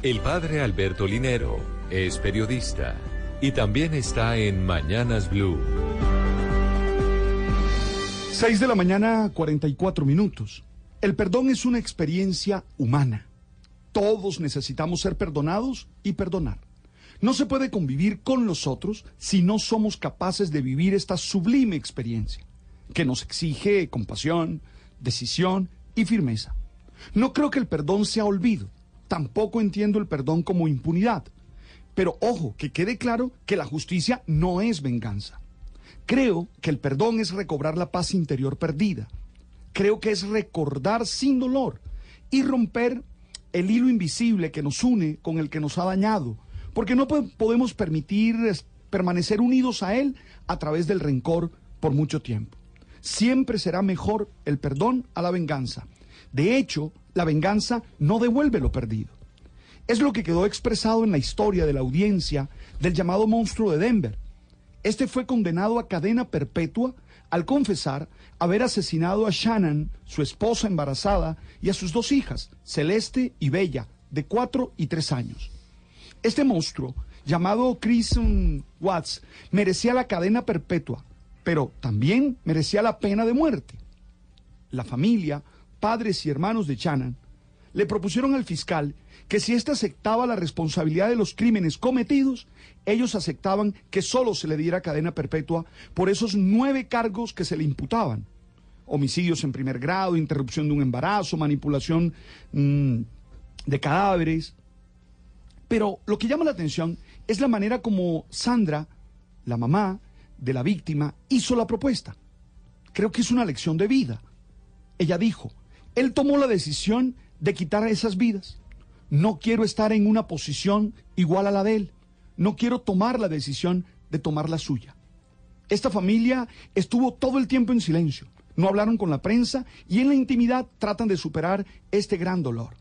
El padre Alberto Linero es periodista y también está en Mañanas Blue. 6 de la mañana, 44 minutos. El perdón es una experiencia humana. Todos necesitamos ser perdonados y perdonar. No se puede convivir con los otros si no somos capaces de vivir esta sublime experiencia, que nos exige compasión, decisión y firmeza. No creo que el perdón sea olvido. Tampoco entiendo el perdón como impunidad. Pero ojo, que quede claro que la justicia no es venganza. Creo que el perdón es recobrar la paz interior perdida. Creo que es recordar sin dolor y romper el hilo invisible que nos une con el que nos ha dañado, porque no podemos permitir permanecer unidos a él a través del rencor por mucho tiempo. Siempre será mejor el perdón a la venganza. De hecho, la venganza no devuelve lo perdido. Es lo que quedó expresado en la historia de la audiencia del llamado monstruo de Denver. Este fue condenado a cadena perpetua al confesar haber asesinado a Shannon, su esposa embarazada, y a sus dos hijas, Celeste y Bella, de cuatro y tres años. Este monstruo, llamado Chris Watts, merecía la cadena perpetua, pero también merecía la pena de muerte. La familia, padres y hermanos de Shannon, le propusieron al fiscal que si éste aceptaba la responsabilidad de los crímenes cometidos, ellos aceptaban que solo se le diera cadena perpetua por esos nueve cargos que se le imputaban. Homicidios en primer grado, interrupción de un embarazo, manipulación mm, de cadáveres. Pero lo que llama la atención es la manera como Sandra, la mamá de la víctima, hizo la propuesta. Creo que es una lección de vida. Ella dijo, él tomó la decisión de quitar esas vidas. No quiero estar en una posición igual a la de él. No quiero tomar la decisión de tomar la suya. Esta familia estuvo todo el tiempo en silencio. No hablaron con la prensa y en la intimidad tratan de superar este gran dolor.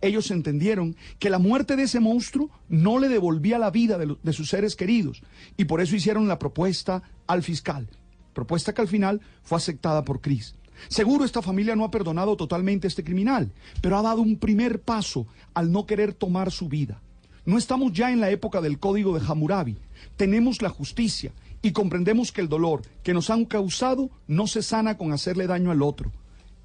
Ellos entendieron que la muerte de ese monstruo no le devolvía la vida de, sus seres queridos y por eso hicieron la propuesta al fiscal. Propuesta que al final fue aceptada por Cris. Seguro esta familia no ha perdonado totalmente a este criminal, pero ha dado un primer paso al no querer tomar su vida. No estamos ya en la época del código de Hammurabi. Tenemos la justicia y comprendemos que el dolor que nos han causado no se sana con hacerle daño al otro.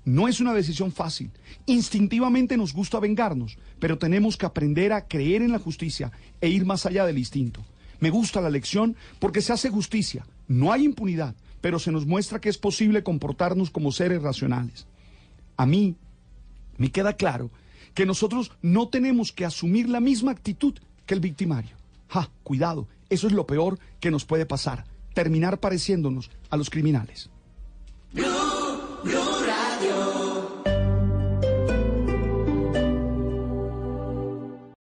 No es una decisión fácil. Instintivamente nos gusta vengarnos, pero tenemos que aprender a creer en la justicia e ir más allá del instinto. Me gusta la lección porque se hace justicia, no hay impunidad, pero se nos muestra que es posible comportarnos como seres racionales. A mí me queda claro que nosotros no tenemos que asumir la misma actitud que el victimario. Ja, cuidado, eso es lo peor que nos puede pasar, terminar pareciéndonos a los criminales.